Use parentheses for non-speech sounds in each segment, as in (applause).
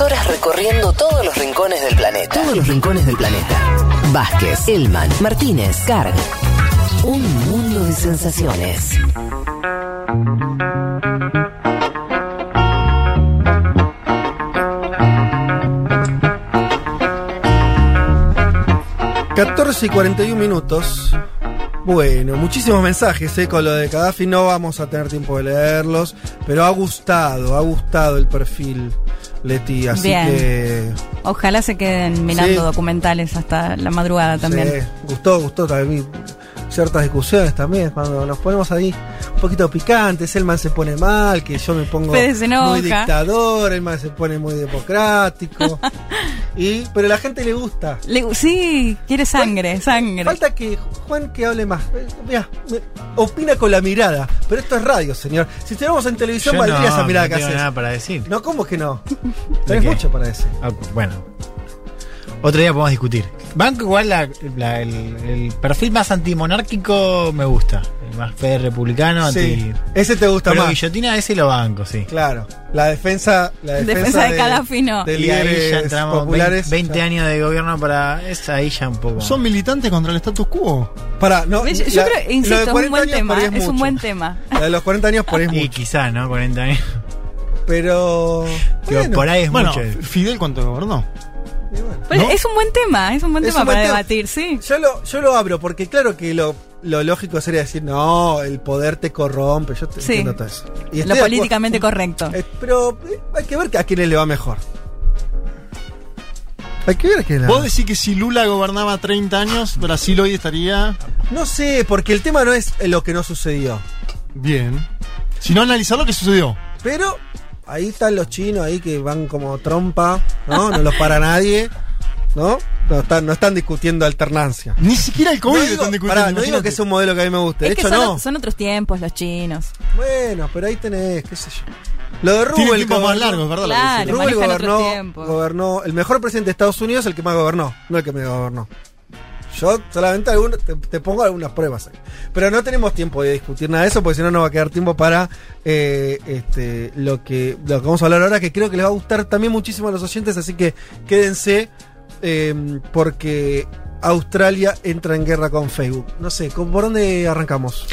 Tres horas recorriendo todos los rincones del planeta. Todos los rincones del planeta. Vázquez, Elman, Martínez, Carg. Un mundo de sensaciones. ...14 y 41 minutos... Bueno, muchísimos mensajes, ¿eh? Con lo de Gaddafi no vamos a tener tiempo de leerlos... ...pero ha gustado, ha gustado el perfil... Leti, así Bien. que... Ojalá se queden mirando Sí. documentales hasta la madrugada también. Sí, gustó, gustó también. Ciertas discusiones también, cuando nos ponemos ahí un poquito picantes, Elman se pone mal, que yo me pongo muy dictador, Elman se pone muy democrático. (laughs) y Pero a la gente le gusta. Le- sí, quiere sangre, sangre. Falta que Juan que hable más. Eh, Mira, me- opina con la mirada. Pero esto es radio, señor. Si estuviéramos en televisión, Yo valdría no, esa mirada no que tengo haces. nada para decir. No, ¿cómo que no? (laughs) Tenés mucho para decir. Ah, bueno. Otro día podemos discutir. Banco igual la- la- el, el perfil más antimonárquico me gusta. El más fe republicano, Sí, anti. ese te gusta Pero más. Guillotina ese lo banco, sí. Claro, la defensa, la defensa, Defensa de Gaddafi, no. de Y ahí ya entramos populares. 20, ya. años de gobierno para. Es ahí ya un poco. Son militantes contra el status quo. Para, no, Yo, yo la- creo, de insisto, es un 40 buen tema, es, un mucho. buen tema. La de los 40 años por ahí es (laughs) y mucho. quizá, ¿no? 40 años. Pero. Bueno, por ahí es Bueno, mucho. Fidel cuánto gobernó. Bueno. ¿No? Es un buen tema, es un buen Es tema un buen para tema. debatir, sí. Yo lo, yo lo abro porque, claro que lo, lo lógico sería decir, no, el poder te corrompe. Yo te Sí. entiendo todo eso. Y Lo acuerdo. políticamente correcto. Eh, pero eh, hay que ver a quién le va mejor. Hay que ver a quién le va Vos decís que si Lula gobernaba 30 años, Brasil hoy estaría No sé, porque el tema no es lo que no sucedió. bien. Sino analizar lo que sucedió. Pero ahí están los chinos ahí que van como trompa, ¿no? No los para nadie, ¿no? No están, no están discutiendo alternancia. Ni siquiera el COVID no lo digo, están discutiendo. pará, no digo que es un modelo que a mí me guste. De Es que hecho, son, no. son otros tiempos los chinos. Bueno, pero ahí tenés, qué sé yo. Lo de Rubel. más largos, ¿verdad? Claro. Rubel gobernó, gobernó. El mejor presidente de Estados Unidos es el que más gobernó, no el que me gobernó. Yo solamente te, pongo algunas pruebas. Pero no tenemos tiempo de discutir nada de eso, porque si no, no va a quedar tiempo para eh, este, lo, que, lo vamos a hablar ahora, que creo que les va a gustar también muchísimo a los oyentes, así que quédense, eh, porque Australia entra en guerra con Facebook. No sé, ¿con- ¿por dónde arrancamos?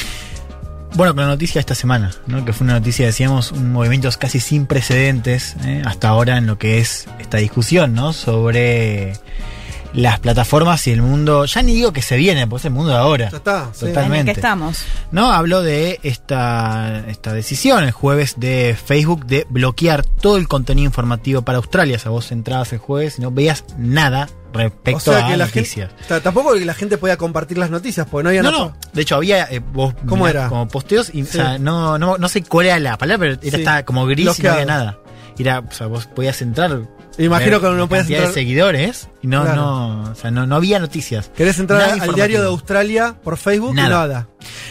Bueno, con la noticia de esta semana, ¿no? que fue una noticia, decíamos, un movimiento casi sin precedentes ¿eh? hasta ahora en lo que es esta discusión ¿no? sobre las plataformas y el mundo, ya ni digo que se viene, pues es el mundo de ahora. Ya está. sí. En el Totalmente. que estamos. ¿no? Habló de esta, esta decisión el jueves de Facebook de bloquear todo el contenido informativo para Australia. O sea, vos entrabas el jueves y no veías nada respecto O sea a que la noticias. gente. ta- Tampoco que la gente podía compartir las noticias, porque no había No, nada- no. De hecho, había eh, vos ¿Cómo mirás era? como posteos y o sea, no, no, no sé cuál era la palabra, pero era Sí. estaba como gris y no había nada. Era, o sea, vos podías entrar. Imagino que no cantidad entrar- de seguidores y no, Claro. no, o sea, no, no había noticias. ¿Querés entrar al diario de Australia por Facebook? Nada. Nada.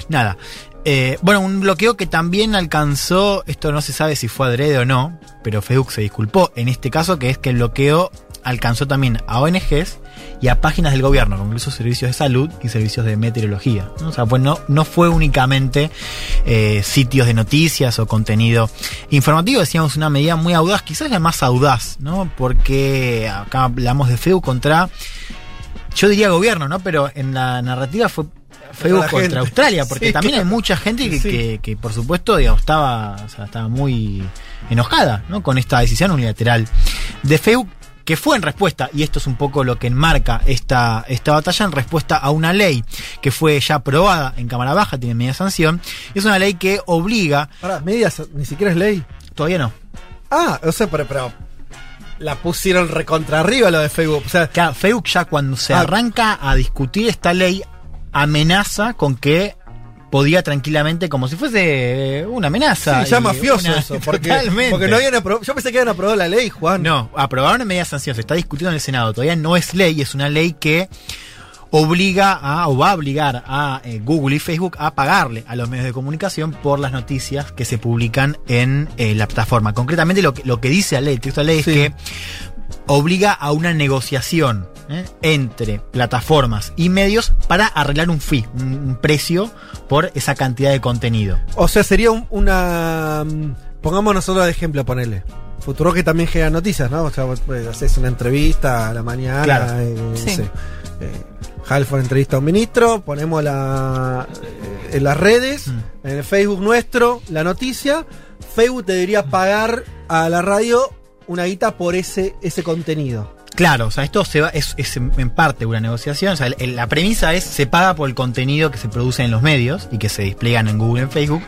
Nada. Eh, bueno, un bloqueo que también alcanzó, esto no se sabe si fue adrede o no, pero Facebook se disculpó en este caso, que es que el bloqueo alcanzó también a ONGs y a páginas del gobierno, como incluso servicios de salud y servicios de meteorología. ¿no? O sea, pues no, no fue únicamente eh, sitios de noticias o contenido informativo, decíamos una medida muy audaz, quizás la más audaz, ¿no? Porque acá hablamos de Facebook contra, yo diría gobierno, ¿no? Pero en la narrativa fue Facebook contra gente. Australia, (laughs) porque Sí, también claro. hay mucha gente que, Sí. que, que, por supuesto, digamos, estaba, o sea, estaba muy enojada ¿no? con esta decisión unilateral de Facebook, que fue en respuesta, y esto es un poco lo que enmarca esta, esta batalla, en respuesta a una ley que fue ya aprobada en Cámara Baja, tiene media sanción, y es una ley que obliga, Pará, medias, ni siquiera es ley. todavía no, Ah, o sea, pero, pero la pusieron recontra arriba lo de Facebook. O sea, Claro, Facebook ya cuando se Ah. arranca a discutir esta ley, amenaza con que podía tranquilamente, como si fuese eh, una amenaza. sí, ya mafioso una- eso. (laughs) Porque, Totalmente. porque no habían aprobado. Yo pensé que habían aprobado la ley, Juan. No, aprobaron en media sanción, se está discutiendo en el Senado, todavía no es ley, es una ley que obliga a, o va a obligar a eh, Google y Facebook a pagarle a los medios de comunicación por las noticias que se publican en eh, la plataforma. Concretamente lo que, lo que dice la ley, el texto de la ley Sí. es que obliga a una negociación ¿eh? entre plataformas y medios para arreglar un fee, un, un precio por esa cantidad de contenido. O sea, sería un- una. mm, Pongamos nosotros de ejemplo, ponele. Futuro que también genera noticias, ¿no? O sea, vos, pues, haces una entrevista a la mañana. Claro. eh, no Sí. sé, eh, Halford entrevista a un ministro, ponemos la eh, en las redes, Mm. en el Facebook nuestro, la noticia. Facebook debería pagar a la radio una guita por ese, ese contenido. Claro, o sea, esto se va, es, es en parte una negociación. O sea, el- la premisa es se paga por el contenido que se produce en los medios y que se despliegan en Google, en Facebook.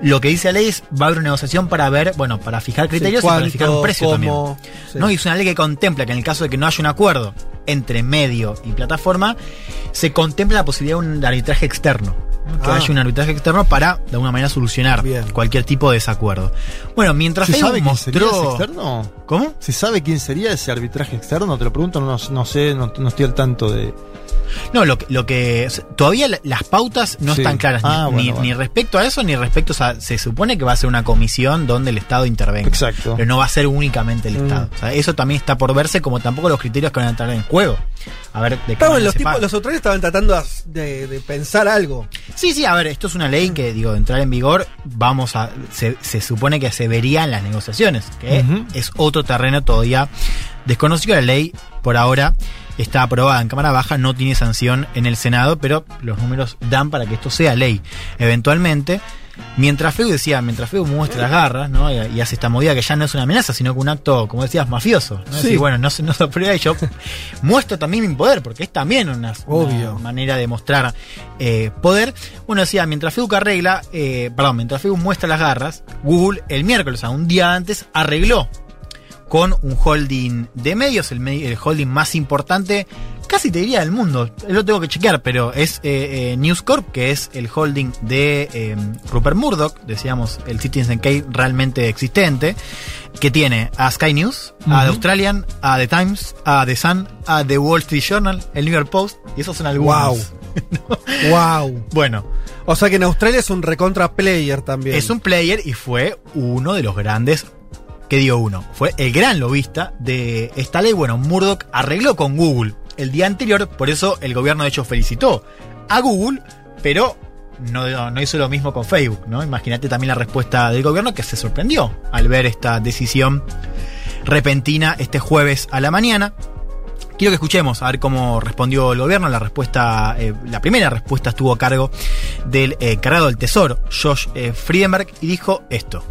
Lo que dice la ley es va a haber una negociación para ver, bueno, para fijar criterios Sí, y para fijar un precio cómo, también. sí. ¿no? Y es una ley que contempla que en el caso de que no haya un acuerdo entre medio y plataforma, se contempla la posibilidad de un arbitraje externo. ¿No? Que Ah. haya un arbitraje externo para, de alguna manera, solucionar Bien. cualquier tipo de desacuerdo. Bueno, mientras ¿Se sabe quién sería ese externo? ¿Cómo? ¿Se sabe quién sería ese arbitraje externo? Te lo pregunto, no, no sé, no, no estoy al tanto de. No, lo, que- lo que. Todavía la- las pautas no Sí. están claras, ni, Ah, bueno, ni- bueno. ni respecto a eso, ni respecto. Sea, se supone que va a ser una comisión donde el Estado intervenga. Exacto. Pero no va a ser únicamente el Mm. Estado. O sea, eso también está por verse, como tampoco los criterios que van a entrar en juego. A ver, de qué manera los tipos, los autores estaban tratando de, de pensar algo. Sí, sí, a ver, esto es una ley que, digo, de entrar en vigor, vamos a. Se, se supone que se vería en las negociaciones, que es otro terreno todavía desconocido. La ley, por ahora, está aprobada en Cámara Baja, no tiene sanción en el Senado, pero los números dan para que esto sea ley. Eventualmente. Mientras Feu decía, mientras Feu muestra las garras, ¿no? Y, y hace esta movida que ya no es una amenaza, sino que un acto, como decías, mafioso. ¿no? Sí. Decir, bueno, no se, no se aprueba y yo muestro también mi poder, porque es también una, Obvio. una manera de mostrar eh, poder. Uno decía, mientras Facebook arregla, eh, perdón, mientras Facebook muestra las garras, Google el miércoles, o sea, un día antes, arregló con un holding de medios, el, holding más importante, casi te diría del mundo, lo tengo que chequear, pero es eh, eh, News Corp, que es el holding de eh, Rupert Murdoch, decíamos, el Citizen Kane realmente existente, que tiene a Sky News, a The. Australian, a The Times, a The Sun, a The Wall Street Journal, el New York Post, y esos son algunos. Wow. (laughs) Bueno, O sea que en Australia es un recontra player también. es un player y fue uno de los grandes. ¿Qué digo uno? Fue el gran lobista de esta ley. Bueno, Murdoch arregló con Google el día anterior, por eso el gobierno de hecho felicitó a Google, pero no, no hizo lo mismo con Facebook, ¿no? Imagínate también la respuesta del gobierno que se sorprendió al ver esta decisión repentina este jueves a la mañana. Quiero que escuchemos a ver cómo respondió el gobierno. La respuesta, eh, la primera respuesta estuvo a cargo del eh, del Tesoro, Josh eh, Friedenberg, y dijo esto.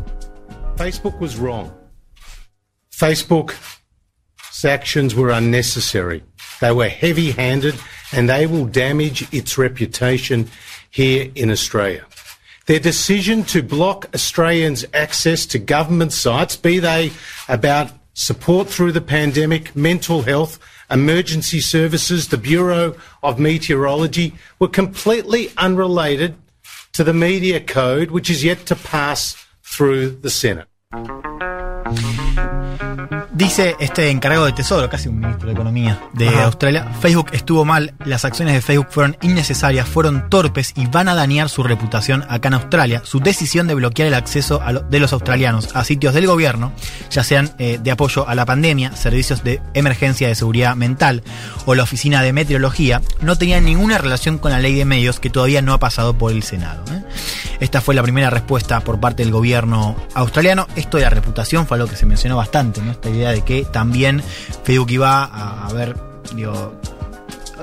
Facebook was wrong. Facebook's actions were unnecessary. They were heavy handed and they will damage its reputation here in Australia. Their decision to block Australians' access to government sites, be they about support through the pandemic, mental health, emergency services, the Bureau of Meteorology, were completely unrelated to the media code, which is yet to pass through the Senate. Dice este encargado de Tesoro, casi un ministro de Economía de Ajá. Australia, Facebook estuvo mal, las acciones de Facebook fueron innecesarias, fueron torpes y van a dañar su reputación acá en Australia. Su decisión de bloquear el acceso a lo- de los australianos a sitios del gobierno, ya sean eh, de apoyo a la pandemia, servicios de emergencia de seguridad mental o la oficina de meteorología, no tenía ninguna relación con la ley de medios que todavía no ha pasado por el Senado. ¿eh? Esta fue la primera respuesta por parte del gobierno australiano. Esto de la reputación fue algo que se mencionó bastante, ¿no? Esta idea de que también Facebook iba a, a ver, digo,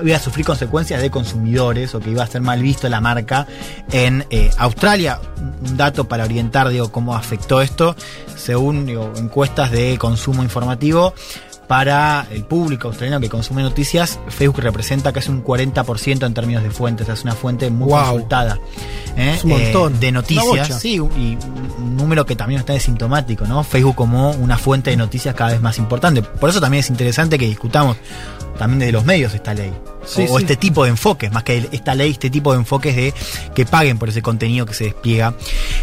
iba a sufrir consecuencias de consumidores o que iba a ser mal visto la marca en eh, Australia. Un dato para orientar, digo, cómo afectó esto, según encuestas de consumo informativo. Para el público australiano que consume noticias, Facebook representa casi un 40% en términos de fuentes. Es una fuente muy Wow. consultada. ¿eh? Es un montón. Eh, de noticias. Sí, y un número que también está sintomático, ¿no? Facebook como una fuente de noticias cada vez más importante. Por eso también es interesante que discutamos también desde los medios esta ley. Sí, o, sí. este tipo de enfoques, más que esta ley, este tipo de enfoques de que paguen por ese contenido que se despliega.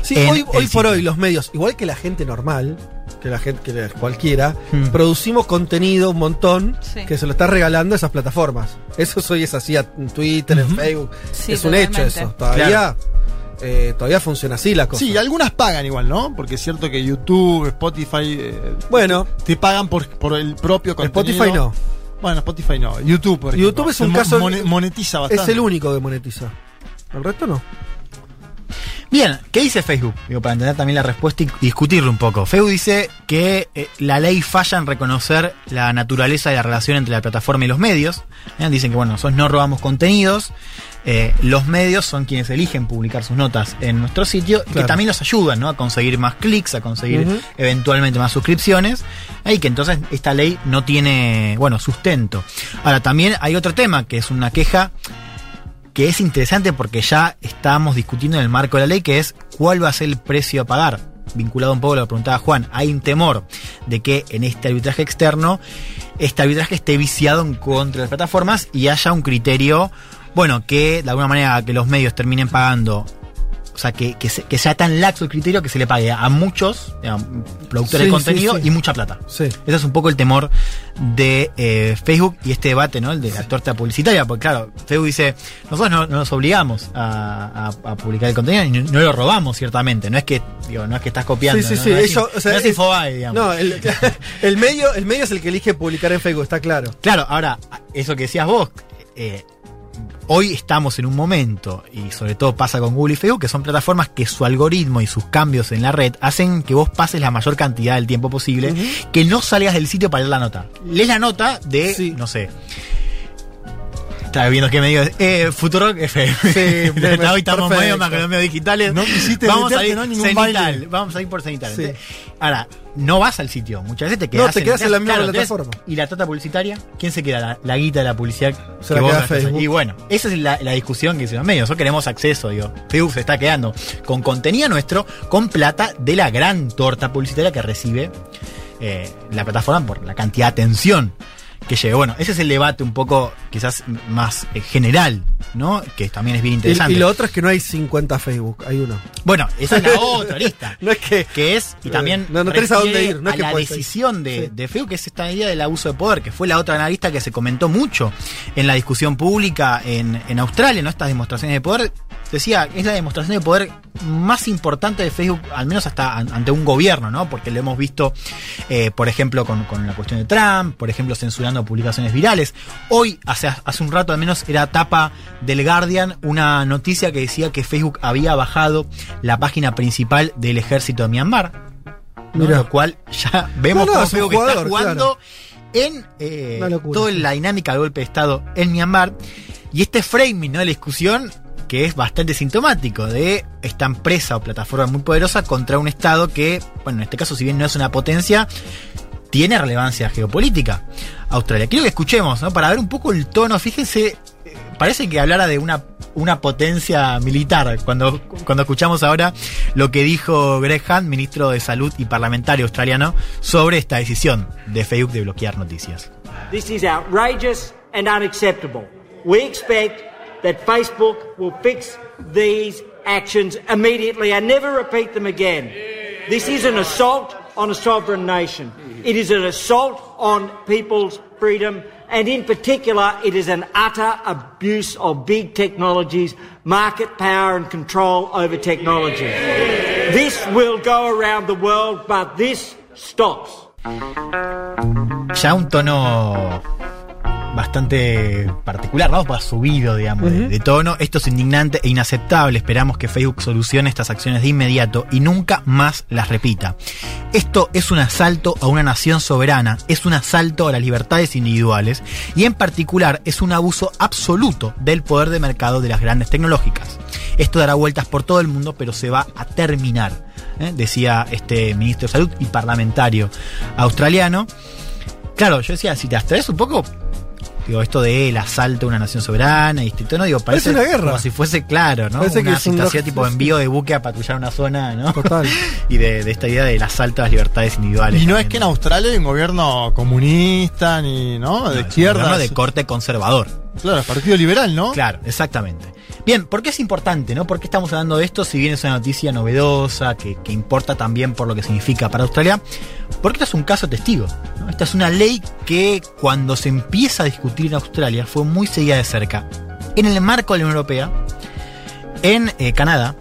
Sí, hoy, por hoy los medios, igual que la gente normal, que la gente, que la- cualquiera, Hmm. producimos contenido un montón Sí. que se lo está regalando a esas plataformas. Eso hoy es así en Twitter, en Facebook. Sí, es un hecho eso. Todavía, eh, todavía funciona así la cosa. Sí, algunas pagan igual, ¿no? Porque es cierto que YouTube, Spotify, eh, Bueno, te pagan por, por el propio contenido. Spotify no. Bueno, Spotify no. YouTube, por ejemplo. YouTube es un caso- mone- monetiza bastante. Es el único que monetiza. El resto no. Bien, ¿qué dice Facebook? Digo, para entender también la respuesta y discutirlo un poco. Facebook dice que eh, la ley falla en reconocer la naturaleza de la relación entre la plataforma y los medios. Eh, Dicen que, bueno, nosotros no robamos contenidos. eh, los medios son quienes eligen publicar sus notas en nuestro sitio y que también los ayudan ¿no? a conseguir más clics, a conseguir eventualmente más suscripciones. Y que entonces esta ley no tiene, bueno, sustento. Ahora, también hay otro tema que es una queja que es interesante porque ya estamos discutiendo en el marco de la ley, que es cuál va a ser el precio a pagar. Vinculado un poco a lo que preguntaba Juan, hay un temor de que en este arbitraje externo, este arbitraje esté viciado en contra de las plataformas y haya un criterio, bueno, que de alguna manera que los medios terminen pagando, o sea, que, que, se- que sea tan laxo el criterio que se le pague a muchos digamos, productores Sí, de contenido sí, sí. y mucha plata. Ese es un poco el temor de eh, Facebook y este debate, ¿no? El de la torta publicitaria. Porque, claro, Facebook dice: Nosotros no, no nos obligamos a, a- a publicar el contenido y no, no lo robamos, ciertamente. No es que digo, no es que estás copiando. Sí, sí, sí. No es, o sea, no es es- Infobae, digamos. No, el, el medio, el medio es el que elige publicar en Facebook, está claro. Claro, ahora, eso que decías vos, eh, hoy estamos en un momento, y sobre todo pasa con Google y Facebook, que son plataformas que su algoritmo y sus cambios en la red hacen que vos pases la mayor cantidad del tiempo posible, que no salgas del sitio para leer la nota. Lees la nota de, Sí. no sé. Estaba viendo que medio eh, Futurock FM. Sí, (laughs) Hoy estamos medio más con los medios digitales. No quisiste vamos a ir ¿no? Ningún cenital, baile. Vamos a ir por cenital. Sí. Ahora, no vas al sitio. Muchas veces te quedas, No, te quedas en la misma plataforma. ¿Y la trata publicitaria? ¿Quién se queda? La, la guita de la publicidad Se que la queda. Facebook. Y bueno, esa es la, la discusión que los medios. Nosotros queremos acceso, digo. Facebook se está quedando con contenido nuestro, con plata de la gran torta publicitaria que recibe eh, la plataforma por la cantidad de atención que lleve. Bueno, ese es el debate un poco quizás más eh, general, ¿no? Que también es bien interesante. y lo otro es que no hay 50 Facebook, hay uno. Bueno, esa es la (laughs) otra lista. No es que. Que es, y también No, no tenés a dónde ir, no es a que la decisión de, Sí. de Facebook, que es esta idea del abuso de poder, que fue la otra analista que se comentó mucho en la discusión pública en, en Australia, ¿no? Estas demostraciones de poder. Decía, es la demostración de poder más importante de Facebook, al menos hasta an- ante un gobierno, ¿no? Porque lo hemos visto, eh, por ejemplo, con, con la cuestión de Trump, por ejemplo, censurando publicaciones virales. Hoy, hace, hace un rato al menos, era tapa del Guardian una noticia que decía que Facebook había bajado la página principal del ejército de Myanmar. ¿no? Lo cual ya vemos No, no, cómo Facebook está jugando en eh, toda la dinámica del golpe de Estado en Myanmar. Y este framing ¿no? de la discusión que es bastante sintomático de esta empresa o plataforma muy poderosa contra un Estado que, bueno, en este caso, si bien no es una potencia, tiene relevancia geopolítica. Australia. Quiero que escuchemos, ¿no? Para ver un poco el tono. Fíjense, eh, parece que hablara de una, una potencia militar cuando, cuando escuchamos ahora lo que dijo Greg Hunt, ministro de Salud y parlamentario australiano, sobre esta decisión de Facebook de bloquear noticias. That Facebook will fix these actions immediately and never repeat them again. This is an assault on a sovereign nation. It is an assault on people's freedom, and in particular, it is an utter abuse of big technologies, market power, and control over technology. This will go around the world, but this stops. Ya un tono bastante particular, ¿no? Va subido, digamos, de, de tono. Esto es indignante e inaceptable. Esperamos que Facebook solucione estas acciones de inmediato y nunca más las repita. Esto es un asalto a una nación soberana, es un asalto a las libertades individuales y en particular es un abuso absoluto del poder de mercado de las grandes tecnológicas. Esto dará vueltas por todo el mundo, pero se va a terminar, ¿eh? decía este ministro de Salud y parlamentario australiano. Claro, yo decía, si te abstraes un poco, digo, esto de el asalto a una nación soberana y este tono, digo, parece Parece una guerra. como si fuese claro, ¿no? Parece una un situación (laughs) tipo envío de buque a patrullar una zona, ¿no? Total. (laughs) y de, de esta idea del asalto a las libertades individuales. Y no es que en Australia hay un gobierno comunista ni, ¿no? De un izquierda. gobierno de corte conservador. Claro, el Partido Liberal, ¿no? Claro, exactamente. Bien, ¿por qué es importante, no? ¿Por qué estamos hablando de esto si bien es una noticia novedosa, que, que importa también por lo que significa para Australia? Porque esto es un caso testigo. ¿no? Esta es una ley que cuando se empieza a discutir en Australia fue muy seguida de cerca. En el marco de la Unión Europea, en eh, Canadá,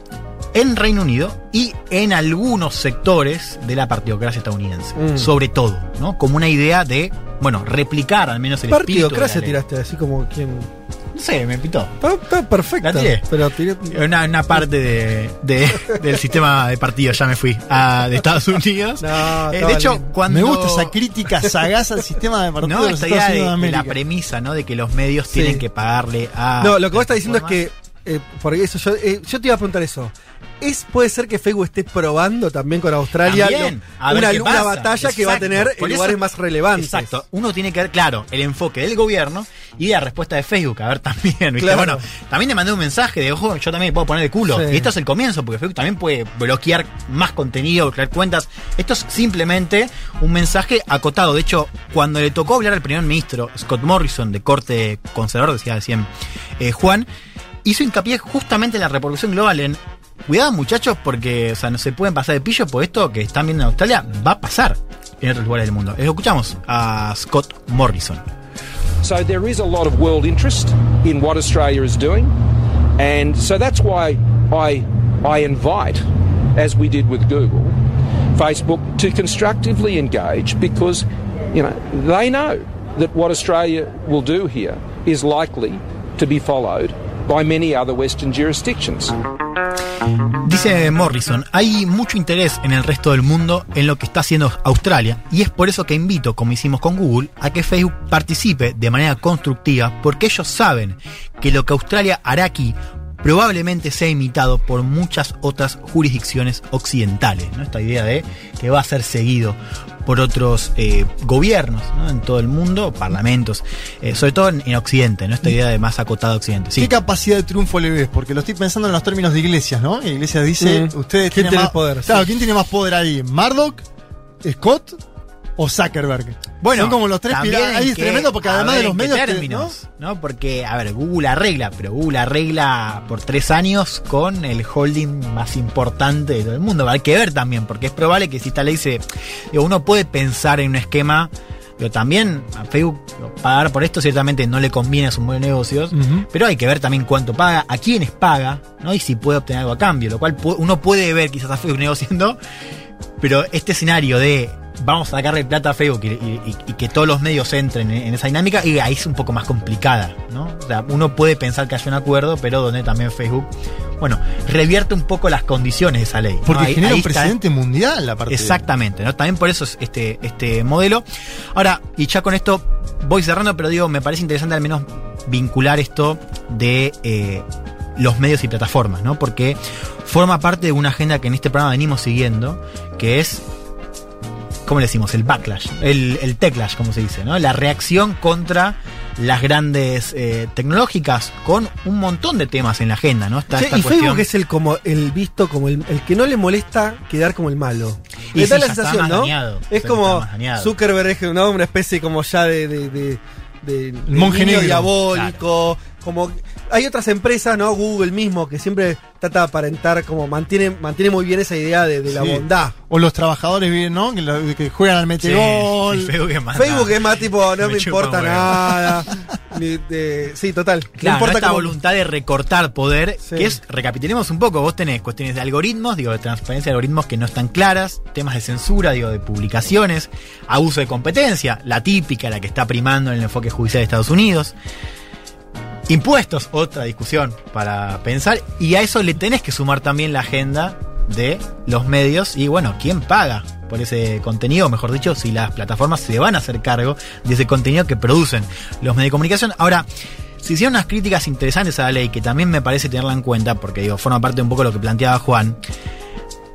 en Reino Unido y en algunos sectores de la partidocracia estadounidense. Mm. Sobre todo, ¿no? Como una idea de, bueno, replicar al menos el espíritu de la Partidocracia ley. tiraste, así como quien. Sé, me pitó. Está, perfecto. La tiré. Pero tiré. Una, una parte de, de- (laughs) del sistema de partidos, ya me fui, a, de Estados Unidos. No, Eh, de hecho, cuando... Me gusta esa crítica sagaz al sistema de (laughs) partidos No, de de, de la premisa, ¿no? De que los medios Sí. tienen que pagarle a... No, lo que vos estás diciendo es que. Eh, porque eso, yo, eh, yo te iba a preguntar eso. ¿Es, puede ser que Facebook esté probando también con Australia También, lo- una, qué una pasa. batalla que va a tener en lugares más relevantes? Exacto. Uno tiene que ver, claro, el enfoque del gobierno y la respuesta de Facebook. A ver, (laughs) también. Claro. Bueno, también le mandé un mensaje de, ojo, yo también le puedo poner el culo. Sí. Y esto es el comienzo, porque Facebook también puede bloquear más contenido, bloquear cuentas. Esto es simplemente un mensaje acotado. De hecho, cuando le tocó hablar al primer ministro, Scott Morrison, de corte conservador, decía decían, eh, Juan, hizo hincapié justamente en la reproducción global, en cuidado muchachos, porque o sea, no se pueden pasar de pillo, por esto que están viendo en Australia va a pasar en otros lugares del mundo. Eh, Escuchamos a Scott Morrison. So there is a lot of world interest in what Australia is doing, and so that's why I I invite, as we did with Google, Facebook to constructively engage because you know they know that what Australia will do here is likely to be followed by many other Western jurisdictions. Dice Morrison, hay mucho interés en el resto del mundo en lo que está haciendo Australia y es por eso que invito, como hicimos con Google, a que Facebook participe de manera constructiva porque ellos saben que lo que Australia hará aquí probablemente sea imitado por muchas otras jurisdicciones occidentales. ¿no? Esta idea de que va a ser seguido por otros eh, gobiernos ¿no? en todo el mundo, parlamentos, eh, sobre todo en, en Occidente, ¿no? esta idea de más acotado Occidente. Sí. ¿Qué capacidad de triunfo le ves? Porque lo estoy pensando en los términos de iglesias, ¿no? Y Iglesias dice, Mm. ustedes ¿Quién tienen tiene más poder? Claro, Sí. ¿quién tiene más poder ahí? ¿Murdoch? ¿Scott? ¿O Zuckerberg? Bueno, Son como los tres pilares. Ahí es tremendo porque además de los medios. te- términos, ¿no? Porque, a ver, Google arregla, pero Google arregla por tres años con el holding más importante de todo el mundo. Hay que ver también, porque es probable que si esta ley se. Digo, uno puede pensar en un esquema. Pero también a Facebook pagar por esto ciertamente no le conviene a sus buenos negocios, pero hay que ver también cuánto paga, a quiénes paga, ¿no? Y si puede obtener algo a cambio, lo cual uno puede ver quizás a Facebook negociando pero este escenario de vamos a sacarle plata a Facebook y, y- y- y que todos los medios entren en, en esa dinámica, y ahí es un poco más complicada, ¿no? O sea, uno puede pensar que haya un acuerdo, pero donde también Facebook, bueno, revierte un poco las condiciones de esa ley. ¿no? Porque Ahí- genera ahí un está- presidente mundial, aparte. Exactamente, ¿no? También por eso es este, este modelo. Ahora, y ya con esto voy cerrando, pero digo, me parece interesante al menos vincular esto de eh, los medios y plataformas, ¿no? Porque forma parte de una agenda que en este programa venimos siguiendo, que es, ¿cómo le decimos? El backlash, el, el techlash, como se dice, ¿no? La reacción contra las grandes eh, tecnológicas con un montón de temas en la agenda, ¿no? Está Che, esta y cuestión- Facebook es el como el visto como el, el que no le molesta quedar como el malo. Y da sí, la está sensación, más ¿no? dañado. Es Sí, como. Zuckerberg es ¿no? una especie como ya de, de, de- de- de monje niño negro. diabólico, como hay otras empresas, ¿no? Google mismo que siempre trata de aparentar como mantiene mantiene muy bien esa idea de, de la Sí. bondad. O los trabajadores, bien, ¿no? Que, lo- que juegan al metegol. sí, Facebook es más Facebook es más tipo no (laughs) Me importa nada. Ni de- sí, total. Claro, no importa esta cómo- voluntad de recortar poder, Sí. que es, recapitulemos un poco, vos tenés cuestiones de algoritmos, digo, de transparencia de algoritmos que no están claras, temas de censura, digo, de publicaciones, abuso de competencia, la típica, la que está primando en el enfoque judicial de Estados Unidos. Impuestos, otra discusión para pensar, y a eso le tenés que sumar también la agenda de los medios y bueno, ¿quién paga por ese contenido? Mejor dicho, si las plataformas se van a hacer cargo de ese contenido que producen los medios de comunicación. Ahora, se hicieron unas críticas interesantes a la ley que también me parece tenerla en cuenta, porque digo, forma parte un poco de lo que planteaba Juan.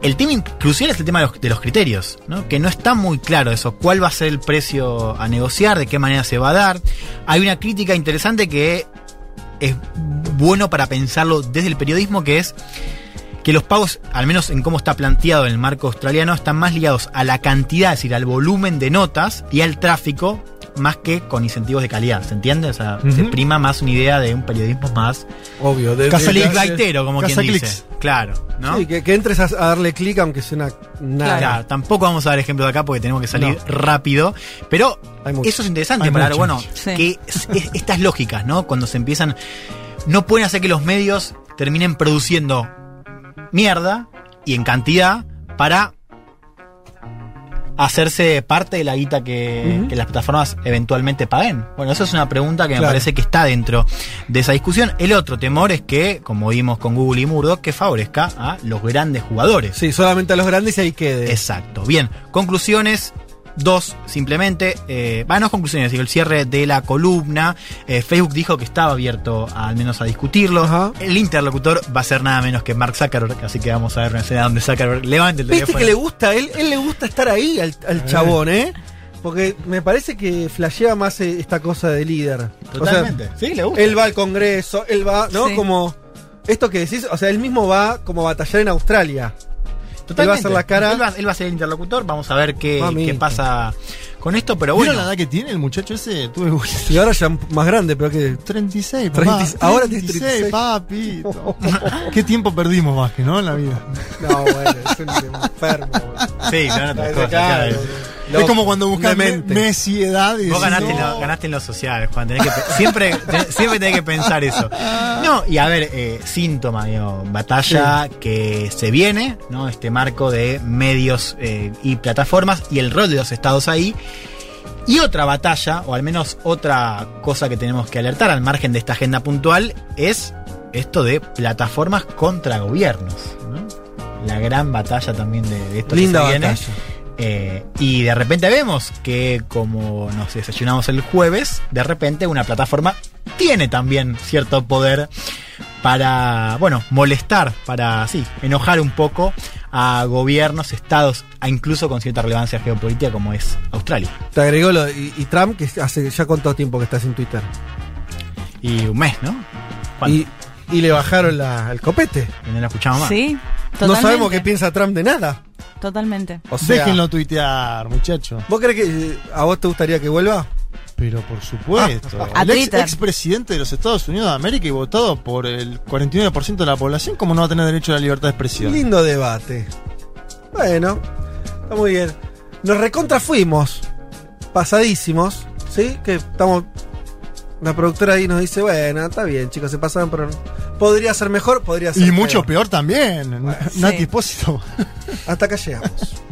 El tema crucial es el tema de los, de los criterios, ¿no? que no está muy claro eso, cuál va a ser el precio a negociar, de qué manera se va a dar. Hay una crítica interesante que es bueno para pensarlo desde el periodismo, que es que los pagos, al menos en cómo está planteado en el marco australiano, están más ligados a la cantidad, es decir, al volumen de notas y al tráfico, más que con incentivos de calidad, ¿se entiende? O sea, se prima más una idea de un periodismo más obvio, de, Casa de- click, de- clickbaitero, como quien Casa dice. clicks. Claro, ¿no? Sí, que, que entres a, a darle clic aunque suena nada. Claro, tampoco vamos a dar ejemplos de acá porque tenemos que salir No. rápido. Pero eso es interesante Hay para bueno, Sí. que es- es- estas lógicas, ¿no? Cuando se empiezan. No pueden hacer que los medios terminen produciendo mierda y en cantidad para hacerse parte de la guita que, las plataformas eventualmente paguen? Bueno, eso es una pregunta que me parece que está dentro de esa discusión. El otro temor es que, como vimos con Google y Murdoch, que favorezca a los grandes jugadores. Sí, solamente a los grandes y ahí quede. Exacto. Bien, conclusiones. Dos, simplemente, eh, va, no conclusiones, digo, el cierre de la columna. Eh, Facebook dijo que estaba abierto a- al menos a discutirlo. Ajá. El interlocutor va a ser nada menos que Mark Zuckerberg, así que vamos a ver una escena donde Zuckerberg levante el Viste teléfono. que le gusta, él, él le gusta estar ahí al, al chabón, ¿eh? Porque me parece que flasheaba más eh, esta cosa de líder. Totalmente. O sea, sí, le gusta. él va al Congreso, él va, ¿no? Sí. Como. Esto que decís, o sea, él mismo va como a batallar en Australia. Totalmente. él va a hacer la cara- Él va, él va a ser el interlocutor, vamos a ver qué, qué pasa con esto, pero ¿Vieron bueno. la edad que tiene el muchacho ese? Tuve (laughs) Y ahora ya más grande, pero que. 36, papá. 30 ahora tiene 36, 36. papito. (laughs) ¿Qué tiempo perdimos más que no en la vida? No, bueno, es un enfermo. boludo. Sí, son otras Ese es como cuando buscas me- demente. Messi edad y Vos decís, ganaste, en lo, ganaste en lo social, Juan. Tenés que, siempre, siempre tenés que pensar eso. No, y a ver, eh, síntoma, digo, batalla que se viene, ¿no? Este marco de medios eh, y plataformas y el rol de los estados ahí. Y otra batalla, o al menos otra cosa que tenemos que alertar al margen de esta agenda puntual, es esto de plataformas contra gobiernos. ¿no? La gran batalla también de, de esto Linda que se viene. batalla. Eh, y de repente vemos que como nos desayunamos el jueves, de repente una plataforma tiene también cierto poder para, bueno, molestar, para, sí, enojar un poco a gobiernos, estados, a incluso con cierta relevancia geopolítica como es Australia. Te agregó lo, y, y Trump, que hace ya cuánto tiempo que está sin Twitter. Y un mes, ¿no? Y, y le bajaron la, el copete. Y no la escuchamos más. Sí, No sabemos qué piensa Trump de nada. Totalmente. O sea, Déjenlo tuitear, muchacho. ¿Vos crees que eh, a vos te gustaría que vuelva? Pero por supuesto. (laughs) El ex, Twitter. expresidente de los Estados Unidos de América y votado por el 49% de la población, ¿cómo no va a tener derecho a la libertad de expresión? Lindo debate. Bueno, está muy bien. Nos recontra fuimos. Pasadísimos. ¿Sí? Que estamos. La productora ahí nos dice, bueno, está bien, chicos, se pasaron, pero podría ser mejor, podría ser Y mucho peor. peor también. Nati Sí. Espósito. Hasta acá llegamos. (laughs)